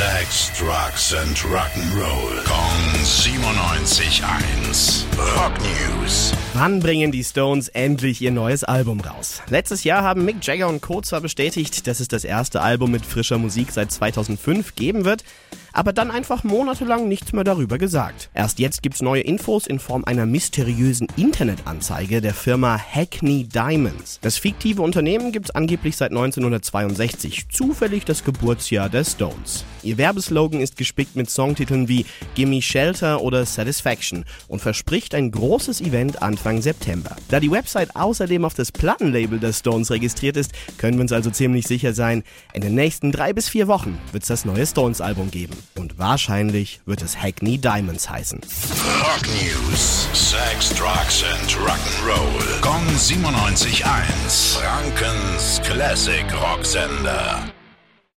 Sex, Drugs and Rock'n'Roll. Kong 97.1. Rock News. Wann bringen die Stones endlich ihr neues Album raus? Letztes Jahr haben Mick Jagger und Co. zwar bestätigt, dass es das erste Album mit frischer Musik seit 2005 geben wird, aber dann einfach monatelang nichts mehr darüber gesagt. Erst jetzt gibt's neue Infos in Form einer mysteriösen Internetanzeige der Firma Hackney Diamonds. Das fiktive Unternehmen gibt's angeblich seit 1962, zufällig das Geburtsjahr der Stones. Ihr Werbeslogan ist gespickt mit Songtiteln wie Gimme Shelter oder Satisfaction und verspricht ein großes Event Anfang September. Da die Website außerdem auf das Plattenlabel der Stones registriert ist, können wir uns also ziemlich sicher sein, in den nächsten drei bis vier Wochen wird's das neue Stones-Album geben. Und wahrscheinlich wird es Hackney Diamonds heißen. Rock News. Sex, Drugs and Rock'n'Roll. Kong 97.1. Frankens Classic Rocksender.